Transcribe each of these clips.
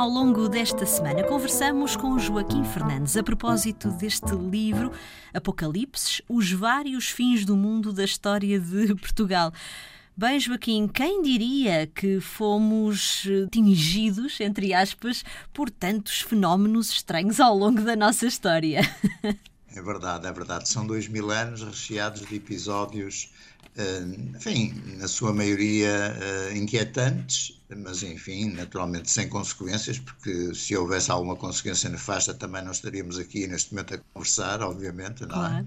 Ao longo desta semana, conversamos com Joaquim Fernandes a propósito deste livro, Apocalipse Os Vários Fins do Mundo da História de Portugal. Bem, Joaquim, quem diria que fomos tingidos, entre aspas, por tantos fenómenos estranhos ao longo da nossa história? É verdade, é verdade. São dois mil anos recheados de episódios, eh, enfim, na sua maioria eh, inquietantes, mas enfim, naturalmente sem consequências, porque se houvesse alguma consequência nefasta também não estaríamos aqui neste momento a conversar, obviamente, não é?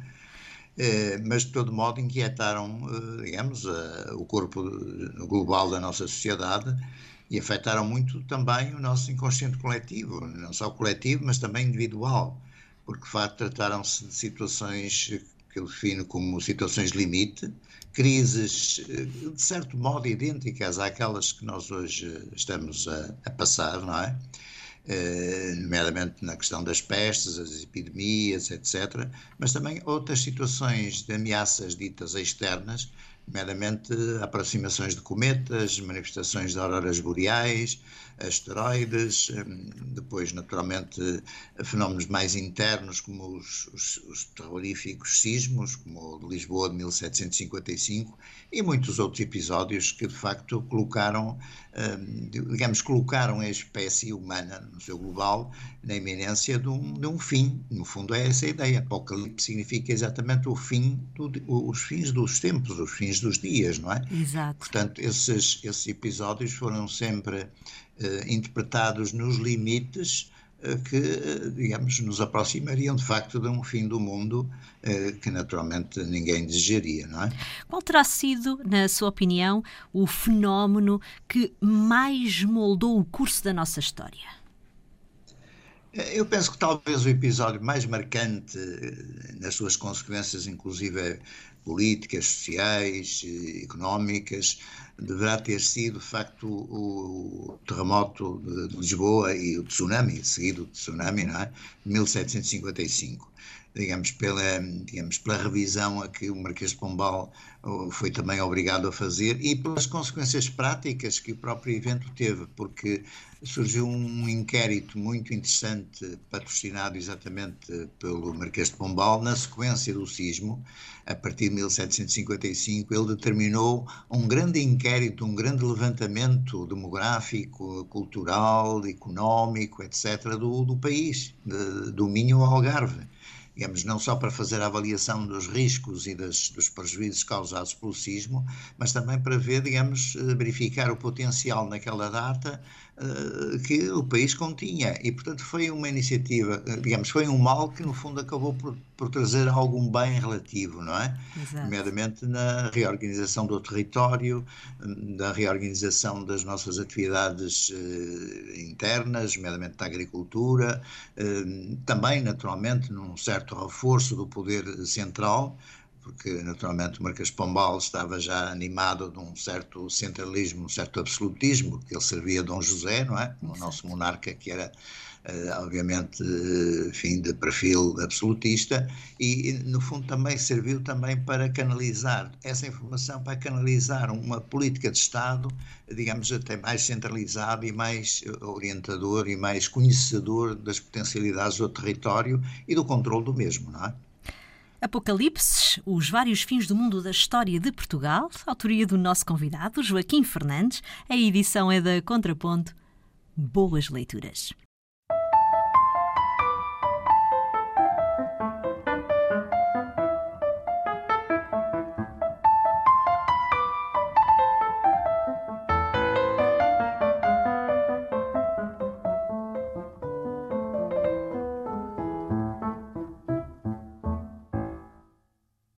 Eh, mas de todo modo inquietaram, digamos, o corpo global da nossa sociedade e afetaram muito também o nosso inconsciente coletivo, não só coletivo, mas também individual porque de facto trataram-se de situações que eu defino como situações limite, crises eh, de certo modo idênticas àquelas que nós hoje estamos a, a passar, não é? Eh, nomeadamente na questão das pestes, as epidemias, etc., mas também outras situações de ameaças ditas externas, nomeadamente aproximações de cometas, manifestações de auroras boreais, asteroides, hum, depois, naturalmente, fenómenos mais internos, como os, os, os terroríficos sismos, como o de Lisboa de 1755, e muitos outros episódios que, de facto, colocaram, hum, digamos, colocaram a espécie humana, no seu global, na iminência de um, de um fim. No fundo, é essa a ideia. Apocalipse significa exatamente o fim, do, os fins dos tempos, os fins dos dias, não é? Exato. Portanto, esses, esses episódios foram sempre eh, interpretados nos limites eh, que, eh, digamos, nos aproximariam de facto de um fim do mundo que naturalmente ninguém desejaria, não é? Qual terá sido, na sua opinião, o fenómeno que mais moldou o curso da nossa história? Eu penso que talvez o episódio mais marcante nas suas consequências, inclusive políticas, sociais, económicas, deverá ter sido, de facto, o, terremoto de Lisboa e o tsunami, seguido do tsunami, não é? De 1755 digamos, pela, digamos, pela revisão a que o Marquês de Pombal foi também obrigado a fazer e pelas consequências práticas que o próprio evento teve, porque surgiu um inquérito muito interessante, patrocinado exatamente pelo Marquês de Pombal, na sequência do sismo, a partir 1755, ele determinou um grande inquérito, um grande levantamento demográfico, cultural, económico, etc., do, do país, de, do Minho ao Algarve digamos, não só para fazer a avaliação dos riscos e das, dos prejuízos causados pelo sismo, mas também para ver, digamos, eh, verificar o potencial naquela data uh, que o país continha. E, portanto, foi uma iniciativa, eh, digamos, foi um mal que, no fundo, acabou por, por trazer algum bem relativo, não é? Exato. Nomeadamente na reorganização do território, da reorganização das nossas atividades uh, internas, nomeadamente da agricultura, uh, também, naturalmente, num certo certo reforço do poder central, porque naturalmente o Marquês de Pombal estava já animado de um certo centralismo, um certo absolutismo, que ele servia a Dom José, não é? O nosso monarca que era Uh, obviamente, uh, enfim, de perfil absolutista, e no fundo também serviu também para canalizar essa informação, para canalizar uma política de Estado, digamos, até mais centralizado e mais orientador e mais conhecedor das potencialidades do território e do controle do mesmo, não é? Apocalipse, os vários fins do mundo da história de Portugal, autoria do nosso convidado, Joaquim Fernandes. A edição é da Contraponto. Boas leituras.